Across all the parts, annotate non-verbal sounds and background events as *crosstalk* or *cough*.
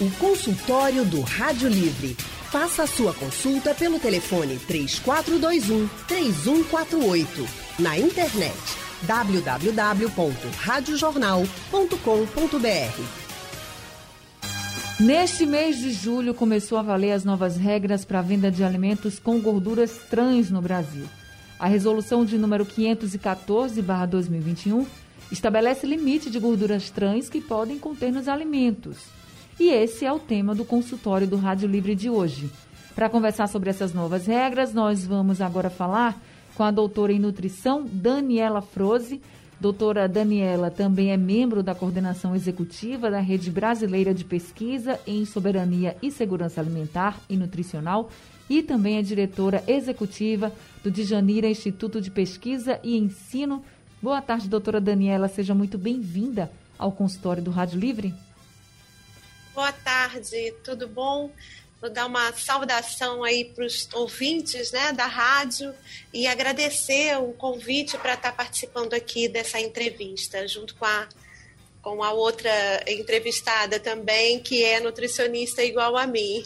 O consultório do Rádio Livre. Faça a sua consulta pelo telefone 3421 3148. Na internet www.radiojornal.com.br. Neste mês de julho começou a valer as novas regras para a venda de alimentos com gorduras trans no Brasil. A resolução de número 514/2021 estabelece limite de gorduras trans que podem conter nos alimentos. E esse é o tema do consultório do Rádio Livre de hoje. Para conversar sobre essas novas regras, nós vamos agora falar com a doutora em nutrição Daniela Froze. Doutora Daniela também é membro da coordenação executiva da Rede Brasileira de Pesquisa em Soberania e Segurança Alimentar e Nutricional e também é diretora executiva do Dijanira Instituto de Pesquisa e Ensino. Boa tarde, doutora Daniela. Seja muito bem-vinda ao consultório do Rádio Livre. Boa tarde, tudo bom? Vou dar uma saudação aí para os ouvintes né, da rádio e agradecer o convite para estar participando aqui dessa entrevista, junto com a, com a outra entrevistada também, que é nutricionista igual a mim.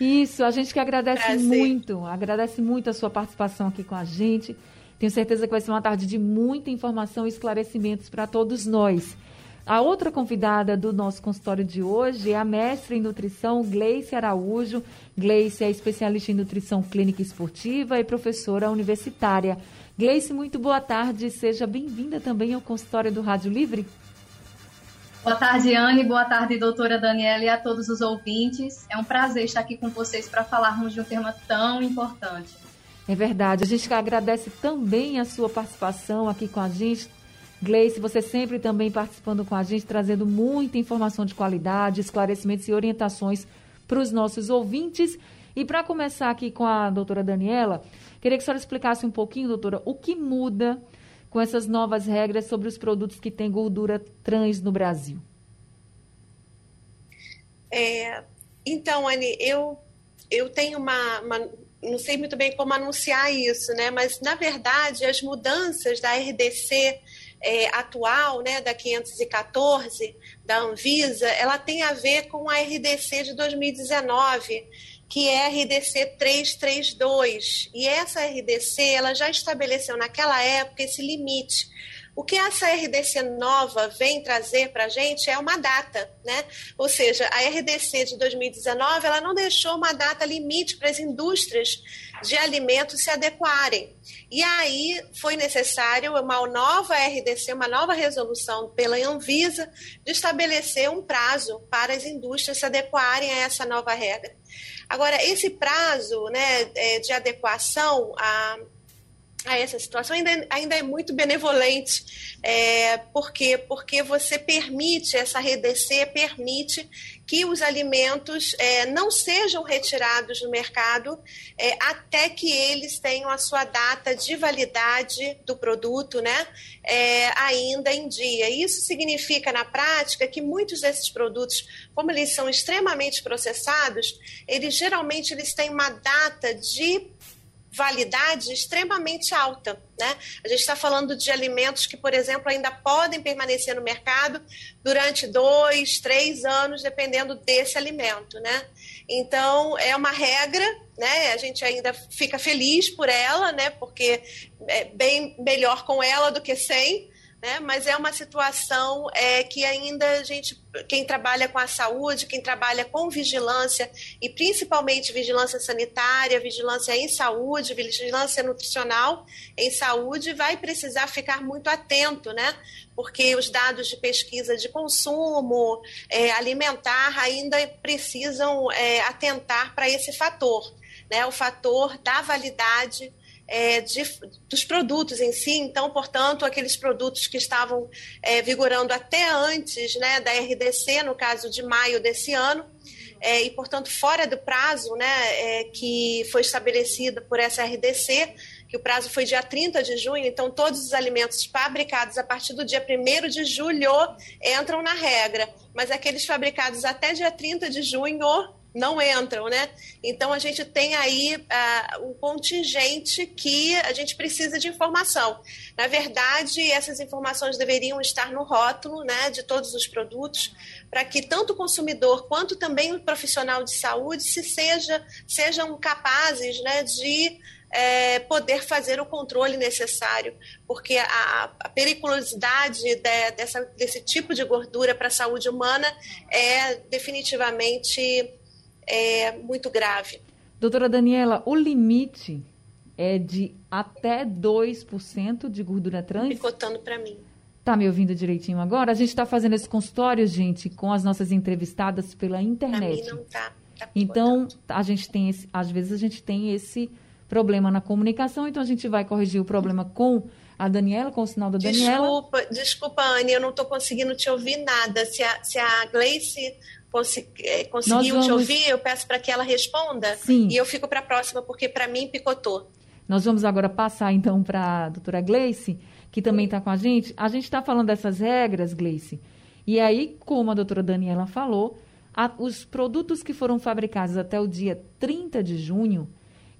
Isso, a gente que agradece Prazer. muito, agradece muito a sua participação aqui com a gente. Tenho certeza que vai ser uma tarde de muita informação e esclarecimentos para todos nós. A outra convidada do nosso consultório de hoje é a mestre em nutrição Gleice Araújo. Gleice é especialista em nutrição clínica esportiva e professora universitária. Gleice, muito boa tarde. Seja bem-vinda também ao consultório do Rádio Livre. Boa tarde, Anne. Boa tarde, doutora Daniela e a todos os ouvintes. É um prazer estar aqui com vocês para falarmos de um tema tão importante. É verdade. A gente agradece também a sua participação aqui com a gente, Gleice, você sempre também participando com a gente, trazendo muita informação de qualidade, esclarecimentos e orientações para os nossos ouvintes. E para começar aqui com a doutora Daniela, queria que a senhora explicasse um pouquinho, doutora, o que muda com essas novas regras sobre os produtos que têm gordura trans no Brasil. É, então, Anne, eu, eu tenho uma, uma, Não sei muito bem como anunciar isso, né? Mas, na verdade, as mudanças da RDC é, atual, né, da 514 da Anvisa, ela tem a ver com a RDC de 2019, que é a RDC 332. E essa RDC, ela já estabeleceu naquela época esse limite o que essa RDC nova vem trazer para a gente é uma data, né? Ou seja, a RDC de 2019 ela não deixou uma data limite para as indústrias de alimentos se adequarem. E aí foi necessário uma nova RDC, uma nova resolução pela Anvisa de estabelecer um prazo para as indústrias se adequarem a essa nova regra. Agora, esse prazo né, é, de adequação a a essa situação ainda, ainda é muito benevolente. É, por quê? Porque você permite, essa RDC permite que os alimentos é, não sejam retirados do mercado é, até que eles tenham a sua data de validade do produto né, é, ainda em dia. Isso significa, na prática, que muitos desses produtos, como eles são extremamente processados, eles geralmente eles têm uma data de validade extremamente alta. Né? A gente está falando de alimentos que, por exemplo, ainda podem permanecer no mercado durante dois, três anos, dependendo desse alimento. Né? Então, é uma regra, né? a gente ainda fica feliz por ela, né? porque é bem melhor com ela do que sem né? mas é uma situação é, que ainda a gente, quem trabalha com a saúde, quem trabalha com vigilância, e principalmente vigilância sanitária, vigilância em saúde, vigilância nutricional em saúde, vai precisar ficar muito atento, né? porque os dados de pesquisa de consumo é, alimentar ainda precisam é, atentar para esse fator, né? o fator da validade é, de, dos produtos em si. Então, portanto, aqueles produtos que estavam é, vigorando até antes né, da RDC, no caso de maio desse ano, é, e, portanto, fora do prazo né, é, que foi estabelecido por essa RDC, que o prazo foi dia 30 de junho, então todos os alimentos fabricados a partir do dia 1 de julho entram na regra, mas aqueles fabricados até dia 30 de junho não entram, né? Então a gente tem aí uh, um contingente que a gente precisa de informação. Na verdade, essas informações deveriam estar no rótulo, né, de todos os produtos, para que tanto o consumidor quanto também o profissional de saúde se seja, sejam capazes né, de é, poder fazer o controle necessário, porque a, a periculosidade de, dessa, desse tipo de gordura para a saúde humana é definitivamente é, muito grave. Doutora Daniela, o limite é de até 2% de gordura trans? Picotando para mim. Tá me ouvindo direitinho agora? A gente está fazendo esse consultório, gente, com as nossas entrevistadas pela internet. Pra mim não tá. tá então, a gente tem esse, às vezes a gente tem esse problema na comunicação, então a gente vai corrigir o problema com a Daniela, com o sinal da Daniela. Desculpa, desculpa, Anne, eu não estou conseguindo te ouvir nada. Se a, se a Gleice conseguiu vamos... te ouvir, eu peço para que ela responda. Sim. E eu fico para a próxima, porque para mim picotou. Nós vamos agora passar, então, para a doutora Gleice, que também está com a gente. A gente está falando dessas regras, Gleice. E aí, como a doutora Daniela falou, a, os produtos que foram fabricados até o dia 30 de junho,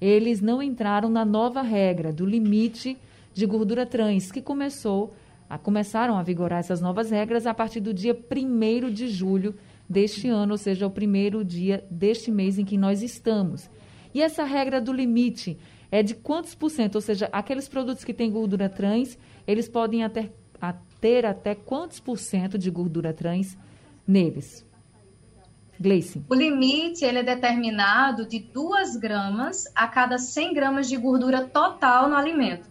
eles não entraram na nova regra do limite de gordura trans, que começou a, começaram a vigorar essas novas regras a partir do dia 1 de julho deste ano, ou seja, o primeiro dia deste mês em que nós estamos. E essa regra do limite é de quantos por cento? Ou seja, aqueles produtos que têm gordura trans, eles podem até, a ter até quantos por cento de gordura trans neles? Gleice. O limite ele é determinado de 2 gramas a cada 100 gramas de gordura total no alimento.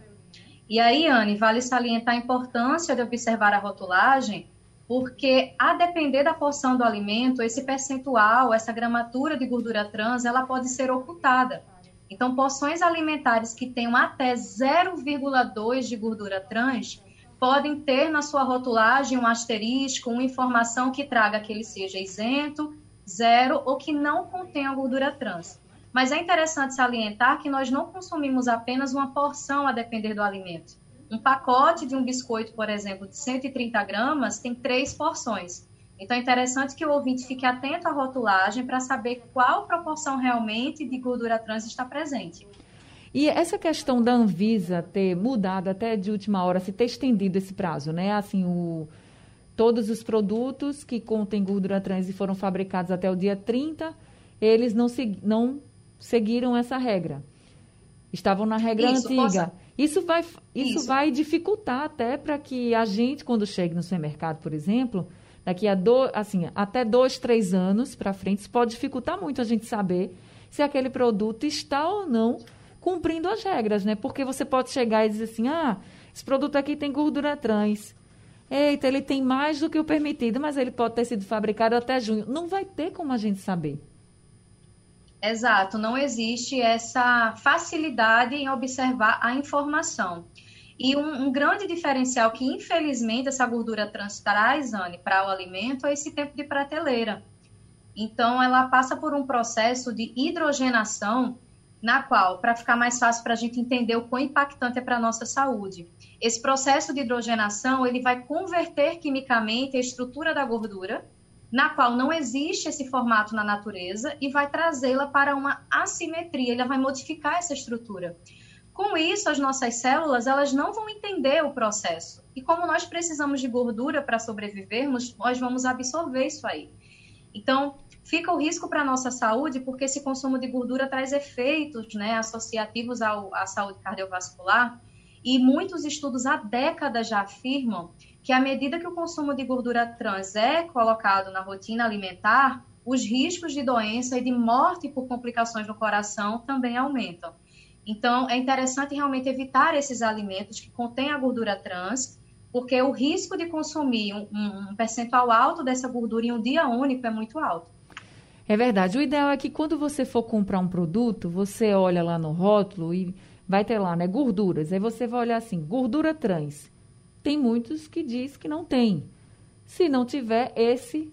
E aí, Anne, vale salientar a importância de observar a rotulagem, porque a depender da porção do alimento, esse percentual, essa gramatura de gordura trans, ela pode ser ocultada. Então, porções alimentares que tenham até 0,2 de gordura trans podem ter na sua rotulagem um asterisco, uma informação que traga que ele seja isento, zero ou que não contenha gordura trans. Mas é interessante salientar que nós não consumimos apenas uma porção a depender do alimento. Um pacote de um biscoito, por exemplo, de 130 gramas, tem três porções. Então é interessante que o ouvinte fique atento à rotulagem para saber qual proporção realmente de gordura trans está presente. E essa questão da Anvisa ter mudado até de última hora, se ter estendido esse prazo, né? Assim, o, todos os produtos que contêm gordura trans e foram fabricados até o dia 30, eles não, não seguiram essa regra. Estavam na regra isso, antiga. Posso... Isso, vai, isso, isso vai dificultar até para que a gente, quando chegue no supermercado, por exemplo, daqui a do, assim, até dois, três anos para frente, isso pode dificultar muito a gente saber se aquele produto está ou não cumprindo as regras, né? Porque você pode chegar e dizer assim, ah, esse produto aqui tem gordura trans. Eita, ele tem mais do que o permitido, mas ele pode ter sido fabricado até junho. Não vai ter como a gente saber. Exato, não existe essa facilidade em observar a informação. E um, um, grande diferencial que, infelizmente, essa gordura trans traz, Anne, para o alimento é esse tempo de prateleira. Então, ela passa por um processo de hidrogenação na qual, para ficar mais fácil para a gente entender o quão impactante é para a nossa saúde, esse processo de hidrogenação ele vai converter quimicamente a estrutura da gordura, na qual não existe esse formato na natureza, e vai trazê-la para uma assimetria, ele vai modificar essa estrutura. Com isso, as nossas células elas não vão entender o processo. E como nós precisamos de gordura para sobrevivermos, nós vamos absorver isso aí. Então, fica o risco para a nossa saúde, porque esse consumo de gordura traz efeitos né, associativos ao, à saúde cardiovascular. E muitos estudos há décadas já afirmam que, à medida que o consumo de gordura trans é colocado na rotina alimentar, os riscos de doença e de morte por complicações no coração também aumentam. Então, é interessante realmente evitar esses alimentos que contêm a gordura trans, porque o risco de consumir um, um percentual alto dessa gordura em um dia único é muito alto. É verdade. O ideal é que quando você for comprar um produto, você olha lá no rótulo e vai ter lá, né, gorduras. Aí você vai olhar assim, gordura trans. Tem muitos que diz que não tem. Se não tiver, esse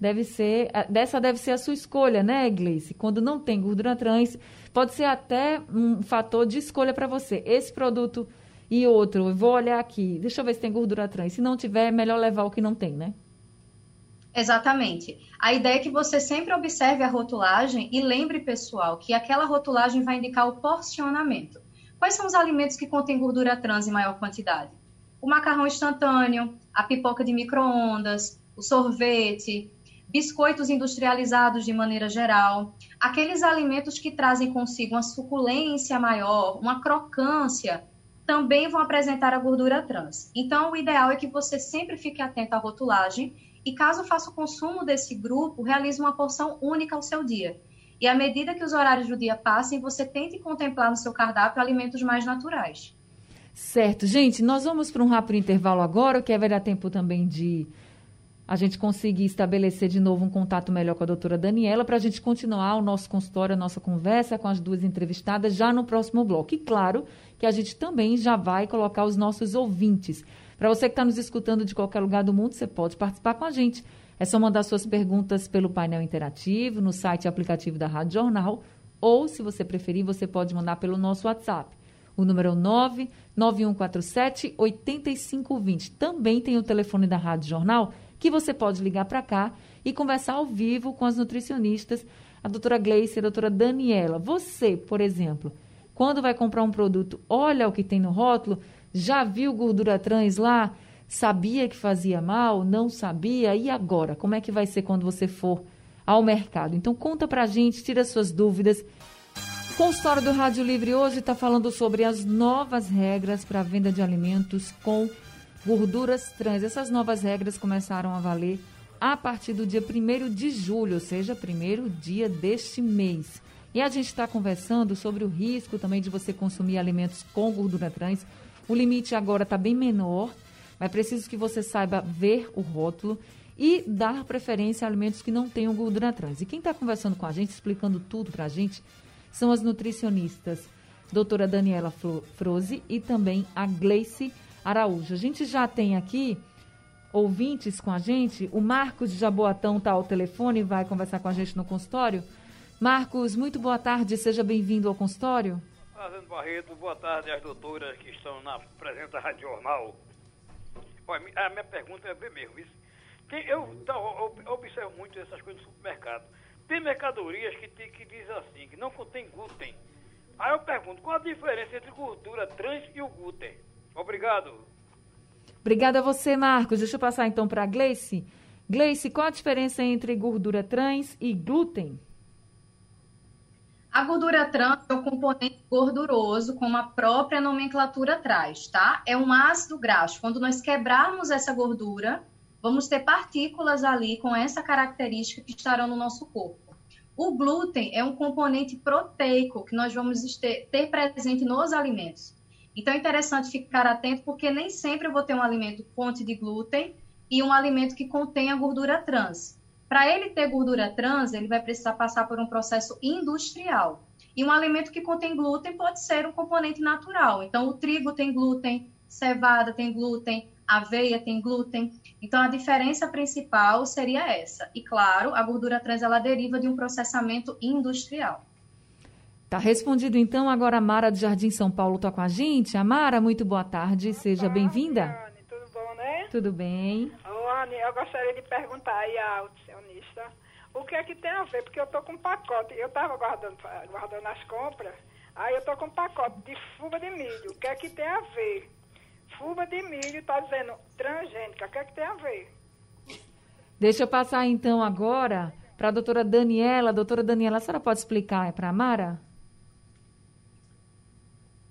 deve ser, dessa deve ser a sua escolha, né, Gleice? Quando não tem gordura trans, pode ser até um fator de escolha para você. Esse produto e outro, eu vou olhar aqui, deixa eu ver se tem gordura trans. Se não tiver, é melhor levar o que não tem, né? Exatamente. A ideia é que você sempre observe a rotulagem e lembre, pessoal, que aquela rotulagem vai indicar o porcionamento. Quais são os alimentos que contêm gordura trans em maior quantidade? O macarrão instantâneo, a pipoca de micro-ondas, o sorvete, biscoitos industrializados de maneira geral, aqueles alimentos que trazem consigo uma suculência maior, uma crocância, também vão apresentar a gordura trans. Então, o ideal é que você sempre fique atento à rotulagem e, caso faça o consumo desse grupo, realize uma porção única ao seu dia. E à medida que os horários do dia passem, você tente contemplar no seu cardápio alimentos mais naturais. Certo. Gente, nós vamos para um rápido intervalo agora, que vai dar tempo também de a gente conseguir estabelecer de novo um contato melhor com a doutora Daniela para a gente continuar o nosso consultório, a nossa conversa com as duas entrevistadas já no próximo bloco. E claro que a gente também já vai colocar os nossos ouvintes. Para você que está nos escutando de qualquer lugar do mundo, você pode participar com a gente. É só mandar suas perguntas pelo painel interativo, no site e aplicativo da Rádio Jornal, ou, se você preferir, você pode mandar pelo nosso WhatsApp. O número é 99147 8520. Também tem o telefone da Rádio Jornal que você pode ligar para cá e conversar ao vivo com as nutricionistas, a doutora Gleice e a doutora Daniela. Você, por exemplo, quando vai comprar um produto, olha o que tem no rótulo, já viu gordura trans lá? Sabia que fazia mal? Não sabia? E agora? Como é que vai ser quando você for ao mercado? Então conta pra gente, tira suas dúvidas. O consultório do Rádio Livre hoje está falando sobre as novas regras para a venda de alimentos com gorduras trans. Essas novas regras começaram a valer a partir do dia 1 de julho, ou seja, primeiro dia deste mês. E a gente está conversando sobre o risco também de você consumir alimentos com gordura trans. O limite agora está bem menor, mas é preciso que você saiba ver o rótulo e dar preferência a alimentos que não tenham gordura trans. E quem está conversando com a gente, explicando tudo para a gente, são as nutricionistas doutora Daniela Froze e também a Gleice Araújo. A gente já tem aqui ouvintes com a gente. O Marcos de Jaboatão está ao telefone e vai conversar com a gente no consultório. Marcos, muito boa tarde, seja bem-vindo ao consultório. Fazendo Barreto, boa tarde às doutoras que estão na presente Rádio Jornal. A minha pergunta é bem mesmo. Isso. Eu, eu, observo muito essas coisas no supermercado. Tem mercadorias que, tem, que diz assim, que não contém glúten. Aí eu pergunto, qual a diferença entre gordura trans e o glúten? Obrigado. Obrigada a você, Marcos. Deixa eu passar então para a Gleice. Gleice, qual a diferença entre gordura trans e glúten? A gordura trans é o componente gorduroso, como a própria nomenclatura traz, tá? É um ácido graxo. Quando nós quebrarmos essa gordura, vamos ter partículas ali com essa característica que estarão no nosso corpo. O glúten é um componente proteico que nós vamos ter, ter presente nos alimentos. Então é interessante ficar atento, porque nem sempre eu vou ter um alimento fonte de glúten e um alimento que contenha gordura trans. Para ele ter gordura trans, ele vai precisar passar por um processo industrial. E um alimento que contém glúten pode ser um componente natural. Então, o trigo tem glúten, cevada tem glúten, aveia tem glúten. Então, a diferença principal seria essa. E, claro, a gordura trans ela deriva de um processamento industrial. Tá respondido então, agora a Mara do Jardim São Paulo está com a gente. Amara, muito boa tarde, boa seja bem-vinda. Tudo bom, né? Tudo bem. Ô, Anne, eu gostaria de perguntar aí à audicionista o que é que tem a ver, porque eu tô com um pacote, eu estava guardando, guardando as compras, aí eu tô com um pacote de fuba de milho, o que é que tem a ver? Fuba de milho está dizendo transgênica, o que é que tem a ver? Deixa eu passar então agora para a doutora Daniela. Doutora Daniela, a senhora pode explicar para a Mara?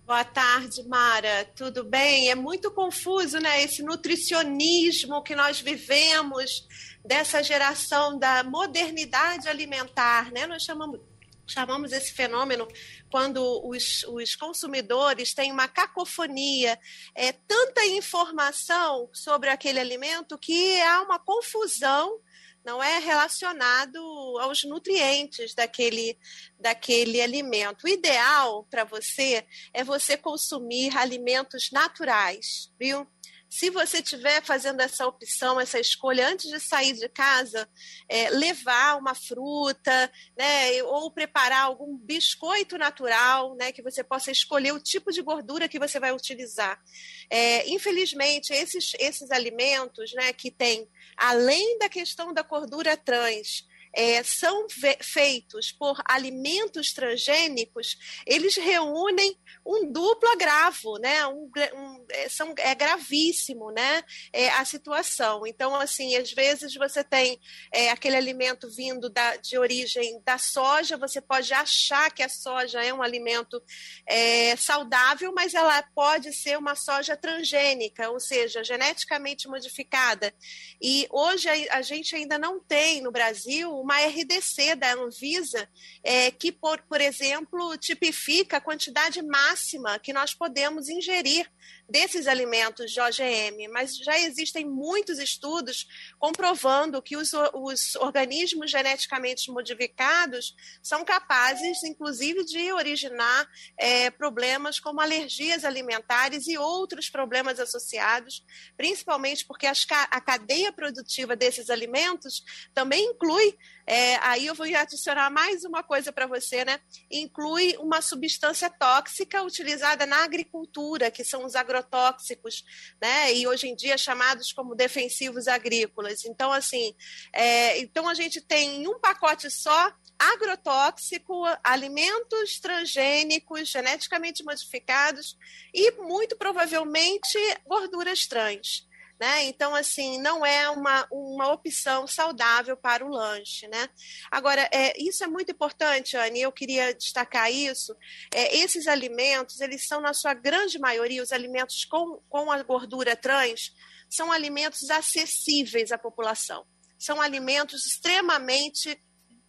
Boa tarde, Mara. Tudo bem? É muito confuso, né? Esse nutricionismo que nós vivemos dessa geração da modernidade alimentar, né? Nós chamamos chamamos esse fenômeno quando os, os, consumidores têm uma cacofonia, é, tanta informação sobre aquele alimento que há uma confusão não é relacionado aos nutrientes daquele, daquele alimento. O ideal para você é você consumir alimentos naturais, viu? Se você estiver fazendo essa opção, essa escolha antes de sair de casa, é, levar uma fruta, né, ou preparar algum biscoito natural, né, que você possa escolher o tipo de gordura que você vai utilizar. É, infelizmente, esses, esses alimentos, né, que têm, além da questão da gordura trans, é, são feitos por alimentos transgênicos, eles reúnem um duplo agravo, né? Um, um, é, são, é gravíssimo, né? É, a situação. Então, assim, às vezes você tem é, aquele alimento vindo da, de origem da soja, você pode achar que a soja é um alimento é, saudável, mas ela pode ser uma soja transgênica, ou seja, geneticamente modificada. E hoje a, a gente ainda não tem no Brasil uma RDC da Anvisa é, que, por, por exemplo, tipifica a quantidade máxima que nós podemos ingerir desses alimentos de OGM, mas já existem muitos estudos comprovando que os, os organismos geneticamente modificados são capazes, inclusive, de originar é, problemas como alergias alimentares e outros problemas associados, principalmente porque as, a cadeia produtiva desses alimentos também inclui é, aí eu vou adicionar mais uma coisa para você, né? Inclui uma substância tóxica utilizada na agricultura, que são os agrotóxicos, né? E hoje em dia chamados como defensivos agrícolas. Então, assim, é, então a gente tem em um pacote só agrotóxico, alimentos transgênicos, geneticamente modificados e muito provavelmente gorduras trans. Né? Então, assim, não é uma, uma opção saudável para o lanche. Né? Agora, é, isso é muito importante, Anne, eu queria destacar isso. É, esses alimentos, eles são, na sua grande maioria, os alimentos com, com a gordura trans, são alimentos acessíveis à população. São alimentos extremamente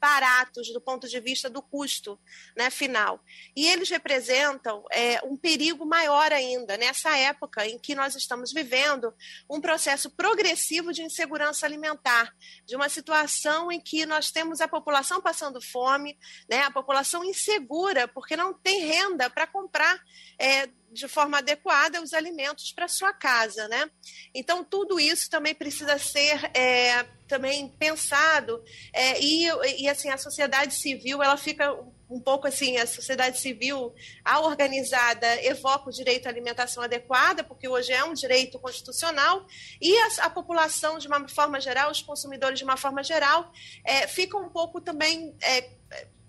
baratos do ponto de vista do custo né, final. E eles representam é, um perigo maior ainda nessa época em que nós estamos vivendo um processo progressivo de insegurança alimentar, de uma situação em que nós temos a população passando fome, né, a população insegura porque não tem renda para comprar. É, de forma adequada os alimentos para sua casa, né? Então tudo isso também precisa ser é, também pensado é, e, e assim a sociedade civil ela fica um pouco assim, a sociedade civil, a organizada, evoca o direito à alimentação adequada, porque hoje é um direito constitucional, e a, a população, de uma forma geral, os consumidores, de uma forma geral, é, ficam um pouco também. É,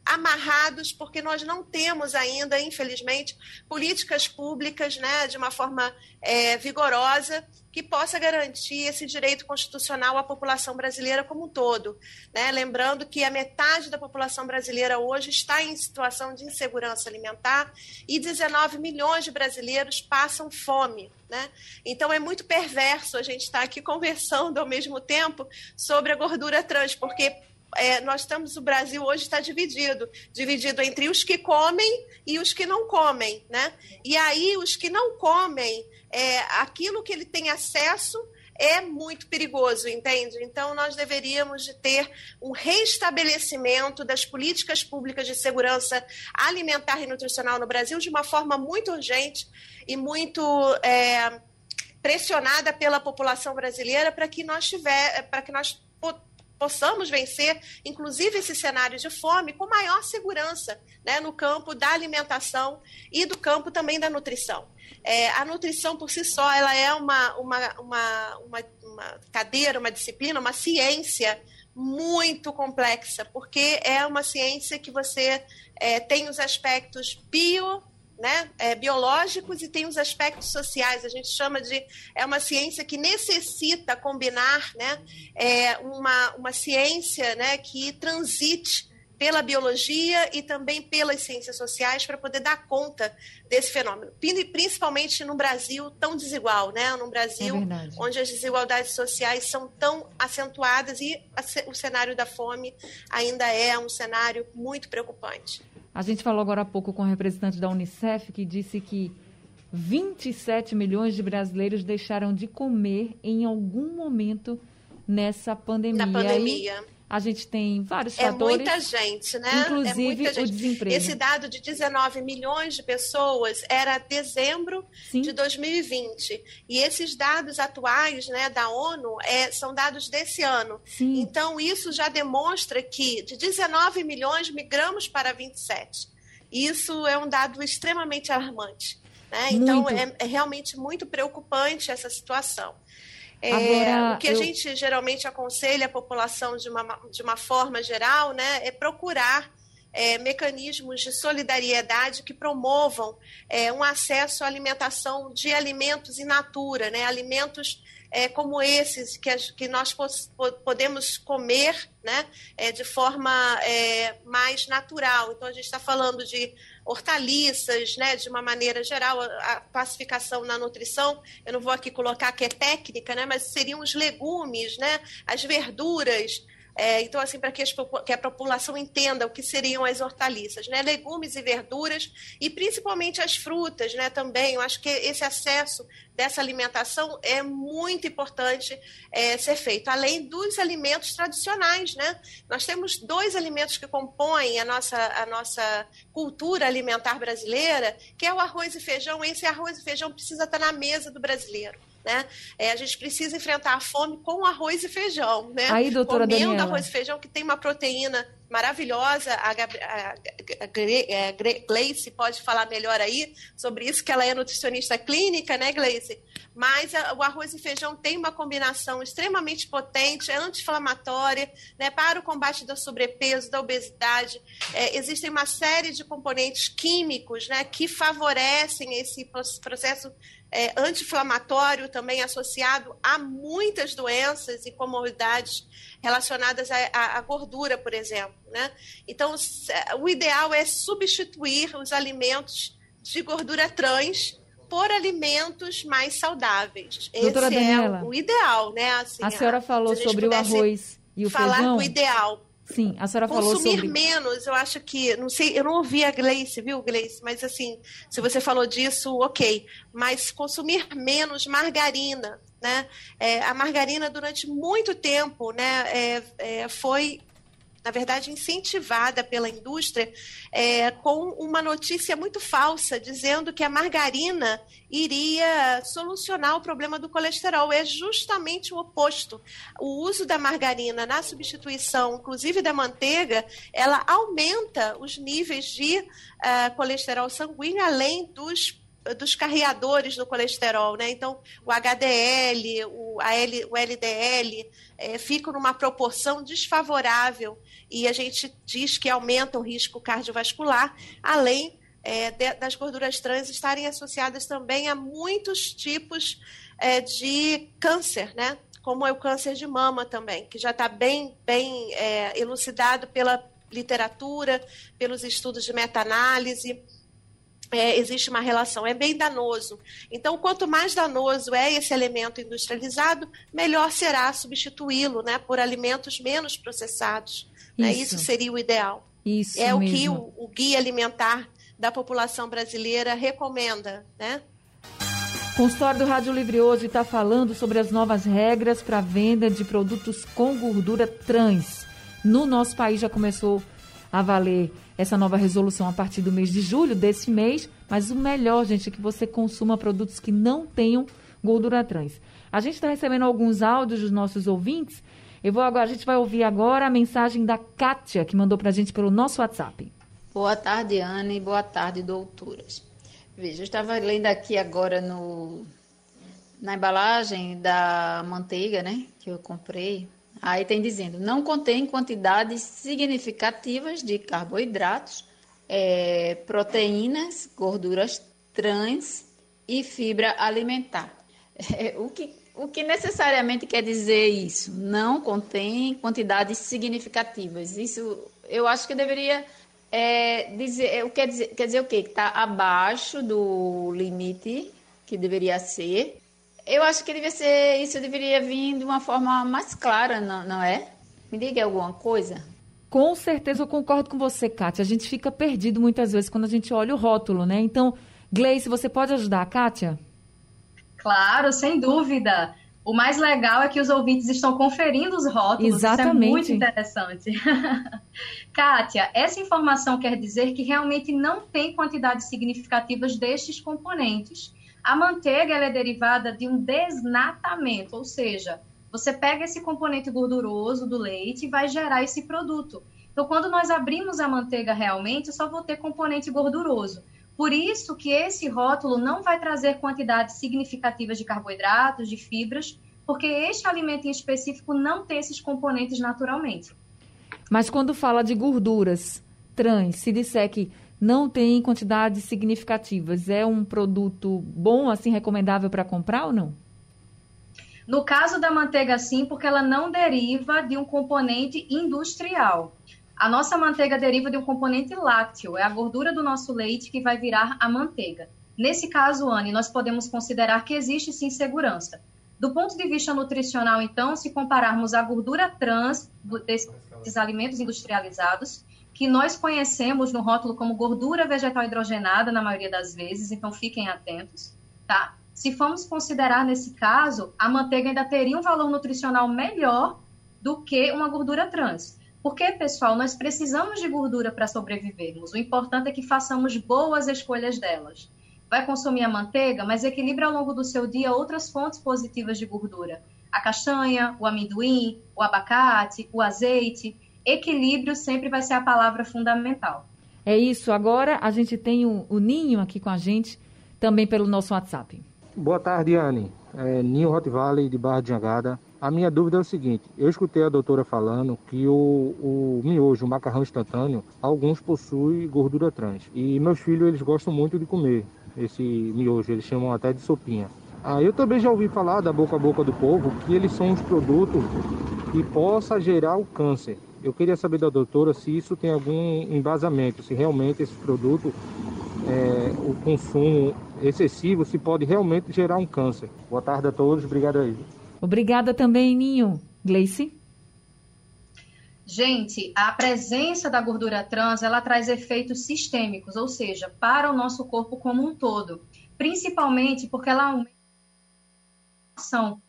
amarrados, porque nós não temos ainda, infelizmente, políticas públicas né, de uma forma é, vigorosa que possa garantir esse direito constitucional à população brasileira como um todo. Né? Lembrando que a metade da população brasileira hoje está em situação de insegurança alimentar e 19 milhões de brasileiros passam fome. Né? Então é muito perverso a gente estar aqui *laughs* conversando ao mesmo tempo sobre a gordura trans, porque é, nós estamos, o Brasil hoje está dividido, dividido entre os que comem e os que não comem, né? E aí os que não comem, é, aquilo que ele tem acesso é muito perigoso, entende? Então, nós deveríamos de ter um restabelecimento das políticas públicas de segurança alimentar e nutricional no Brasil de uma forma muito urgente e muito é, pressionada pela população brasileira para que nós tiver, para que nós possamos vencer, inclusive, esse cenário de fome com maior segurança né, no campo da alimentação e do campo também da nutrição. É, a nutrição por si só ela é uma, uma, uma, uma, uma cadeira, uma disciplina, uma ciência muito complexa, porque é uma ciência que você é, tem os aspectos bio, né, é, biológicos e tem os aspectos sociais. A gente chama de é uma ciência que necessita combinar, né, é uma, uma ciência, né, que transite pela biologia e também pelas ciências sociais para poder dar conta desse fenômeno, principalmente no Brasil tão desigual, né? No Brasil é onde as desigualdades sociais são tão acentuadas e o cenário da fome ainda é um cenário muito preocupante. A gente falou agora há pouco com o representante da Unicef que disse que 27 milhões de brasileiros deixaram de comer em algum momento nessa pandemia. Na pandemia. E a gente tem vários é fatores. É muita gente, né? Inclusive é muita gente. o desemprego. Esse dado de 19 milhões de pessoas era dezembro Sim. de 2020. E esses dados atuais né, da ONU é, são dados desse ano. Sim. Então, isso já demonstra que de 19 milhões migramos para 27. Isso é um dado extremamente alarmante. Né? Então, é, é realmente muito preocupante essa situação. É, Agora, o que eu... a gente geralmente aconselha a população de uma, de uma forma geral né, é procurar é, mecanismos de solidariedade que promovam é, um acesso à alimentação de alimentos in natura, né, alimentos é, como esses que, que nós podemos comer né, é, de forma é, mais natural. Então, a gente está falando de hortaliças, né, de uma maneira geral, a, classificação na nutrição, eu não vou aqui colocar que é técnica, né, mas seriam os legumes, né, as verduras, é, então, assim, para que, que, a população entenda o que seriam as hortaliças, né? Legumes e verduras, e principalmente as frutas, né? Também, eu acho que esse acesso dessa alimentação é muito importante é, ser feito, além dos alimentos tradicionais, né? Nós temos dois alimentos que compõem a nossa, a nossa cultura alimentar brasileira, que é o arroz e feijão. Esse arroz e feijão precisa estar na mesa do brasileiro. Né? É, a gente precisa enfrentar a fome com arroz e feijão, né? Aí, doutora Comendo Daniela. arroz e feijão que tem uma proteína maravilhosa. A, a, a, a Gleice pode falar melhor aí sobre isso, que ela é nutricionista clínica, né, Gleice? Mas o arroz e feijão tem uma combinação extremamente potente, é anti-inflamatória, né, para o combate do sobrepeso, da obesidade. É, existem uma série de componentes químicos né, que favorecem esse processo é, anti-inflamatório também associado a muitas doenças e comorbidades relacionadas à, gordura, por exemplo. Né? Então, o ideal é substituir os alimentos de gordura trans por alimentos mais saudáveis. Doutora Esse Daniela, é o ideal, né? Assim, a senhora falou sobre o arroz e o falar feijão. Falar o ideal. Sim, a senhora Consumir falou sobre... menos, eu acho que, não sei, eu não ouvi a Gleice, viu, Gleice? Mas assim, se você falou disso, ok. Mas consumir menos margarina, né? É, a margarina durante muito tempo, né, é, é, foi na verdade, incentivada pela indústria é, com uma notícia muito falsa, dizendo que a margarina iria solucionar o problema do colesterol. É justamente o oposto. O uso da margarina na substituição, inclusive da manteiga, ela aumenta os níveis de uh, colesterol sanguíneo, além dos dos carreadores do colesterol, né? Então, o HDL, o, L, o LDL é, ficam numa proporção desfavorável e a gente diz que aumenta o risco cardiovascular, além é, de, das gorduras trans estarem associadas também a muitos tipos é, de câncer, né? Como é o câncer de mama também, que já está bem, bem é, elucidado pela literatura, pelos estudos de meta-análise é, existe uma relação, é bem danoso. Então, quanto mais danoso é esse alimento industrializado, melhor será substituí-lo né, por alimentos menos processados. Isso, né? Isso seria o ideal. Isso é mesmo. o que o, o guia alimentar da população brasileira recomenda, né? O consultório do Rádio Livre hoje está falando sobre as novas regras para venda de produtos com gordura trans. No nosso país já começou a valer essa nova resolução a partir do mês de julho desse mês, mas o melhor, gente, é que você consuma produtos que não tenham gordura trans. A gente está recebendo alguns áudios dos nossos ouvintes. Eu vou agora, a gente vai ouvir agora a mensagem da Kátia, que mandou para a gente pelo nosso WhatsApp. Boa tarde, Ana, e boa tarde, doutoras. Veja, eu estava lendo aqui agora no, na embalagem da manteiga, né, que eu comprei, Aí tem dizendo, não contém quantidades significativas de carboidratos, é, proteínas, gorduras trans e fibra alimentar. *laughs* É, o, que, o que necessariamente quer dizer isso? Não contém quantidades significativas. Isso eu acho que deveria é, dizer, quer dizer, quer dizer o quê? Que está abaixo do limite que deveria ser eu acho que devia ser, isso deveria vir de uma forma mais clara, não, não é? Me diga alguma coisa. Com certeza eu concordo com você, Kátia. A gente fica perdido muitas vezes quando a gente olha o rótulo, né? Então, Gleice, você pode ajudar a Kátia? Claro, sem dúvida. O mais legal é que os ouvintes estão conferindo os rótulos. Exatamente. Isso é muito interessante. *laughs* Kátia, essa informação quer dizer que realmente não tem quantidades significativas destes componentes. A manteiga é derivada de um desnatamento, ou seja, você pega esse componente gorduroso do leite e vai gerar esse produto. Então, quando nós abrimos a manteiga realmente, só vou ter componente gorduroso. Por isso que esse rótulo não vai trazer quantidades significativas de carboidratos, de fibras, porque este alimento em específico não tem esses componentes naturalmente. Mas quando fala de gorduras trans, se disser que não tem quantidades significativas, é um produto bom, assim, recomendável para comprar ou não? No caso da manteiga, sim, porque ela não deriva de um componente industrial. A nossa manteiga deriva de um componente lácteo, é a gordura do nosso leite que vai virar a manteiga. Nesse caso, Anne, nós podemos considerar que existe sim segurança. Do ponto de vista nutricional, então, se compararmos a gordura trans desses alimentos industrializados, que nós conhecemos no rótulo como gordura vegetal hidrogenada, na maioria das vezes, então fiquem atentos, tá? Se formos considerar nesse caso, a manteiga ainda teria um valor nutricional melhor do que uma gordura trans. Porque, pessoal, nós precisamos de gordura para sobrevivermos. O importante é que façamos boas escolhas delas. Vai consumir a manteiga, mas equilibre ao longo do seu dia outras fontes positivas de gordura. A castanha, o amendoim, o abacate, o azeite. Equilíbrio sempre vai ser a palavra fundamental. É isso. Agora a gente tem o, o Ninho aqui com a gente, também pelo nosso WhatsApp. Boa tarde, Anne. É, Ninho Hot Valley de Barra de Jangada. A minha dúvida é o seguinte: eu escutei a doutora falando que o, o miojo, o macarrão instantâneo, alguns possuem gordura trans. E meus filhos eles gostam muito de comer esse miojo, eles chamam até de sopinha. Ah, eu também já ouvi falar da boca a boca do povo que eles são os produtos que possa gerar o câncer. Eu queria saber da doutora se isso tem algum embasamento, se realmente esse produto, é, o consumo excessivo se pode realmente gerar um câncer. Boa tarde a todos, obrigado aí. Obrigada também, Ninho. Gleice? Gente, a presença da gordura trans, ela traz efeitos sistêmicos, ou seja, para o nosso corpo como um todo, principalmente porque ela aumenta a ação.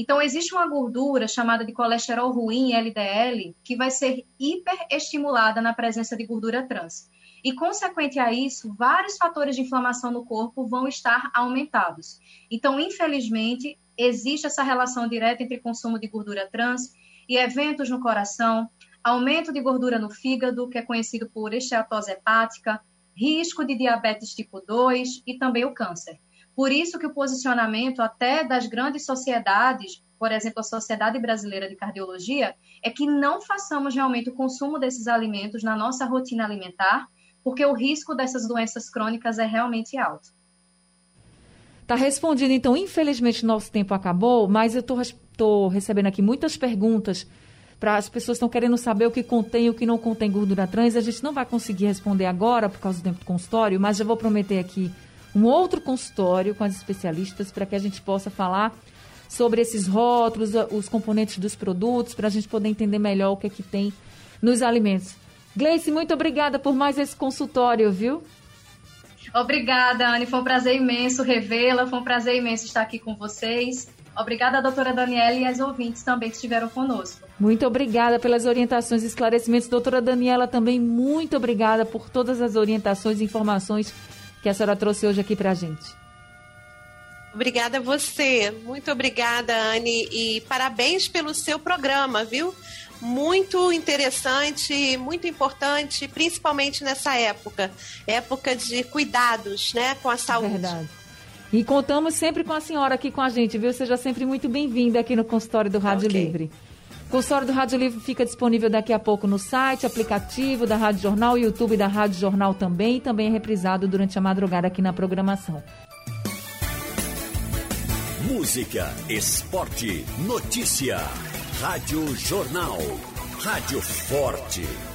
Então, existe uma gordura chamada de colesterol ruim, LDL, que vai ser hiperestimulada na presença de gordura trans. E, consequente a isso, vários fatores de inflamação no corpo vão estar aumentados. Então, infelizmente, existe essa relação direta entre consumo de gordura trans e eventos no coração, aumento de gordura no fígado, que é conhecido por esteatose hepática, risco de diabetes tipo 2 e também o câncer. Por isso que o posicionamento até das grandes sociedades, por exemplo, a Sociedade Brasileira de Cardiologia, é que não façamos realmente o consumo desses alimentos na nossa rotina alimentar porque o risco dessas doenças crônicas é realmente alto. Tá respondido, então, infelizmente nosso tempo acabou, mas eu estou recebendo aqui muitas perguntas para as pessoas estão querendo saber o que contém e o que não contém gordura trans. A gente não vai conseguir responder agora por causa do tempo do consultório, mas já vou prometer aqui um outro consultório com as especialistas para que a gente possa falar sobre esses rótulos, os componentes dos produtos, para a gente poder entender melhor o que é que tem nos alimentos. Gleice, muito obrigada por mais esse consultório, viu? Obrigada, Anne. Foi um prazer imenso revê-la. Foi um prazer imenso estar aqui com vocês. Obrigada, doutora Daniela, e as ouvintes também que estiveram conosco. Muito obrigada pelas orientações e esclarecimentos. Doutora Daniela, também muito obrigada por todas as orientações e informações que a senhora trouxe hoje aqui para a gente. Obrigada a você. Muito obrigada, Anne. E parabéns pelo seu programa, viu? muito interessante, muito importante, principalmente nessa época, época de cuidados, né, com a saúde. Verdade. E contamos sempre com a senhora aqui com a gente, viu? Seja sempre muito bem-vinda aqui no consultório do Rádio okay. Livre. Consultório do Rádio Livre fica disponível daqui a pouco no site, aplicativo da Rádio Jornal, YouTube da Rádio Jornal também, e também é reprisado durante a madrugada aqui na programação. Música, esporte, notícia. Rádio Jornal. Rádio Forte.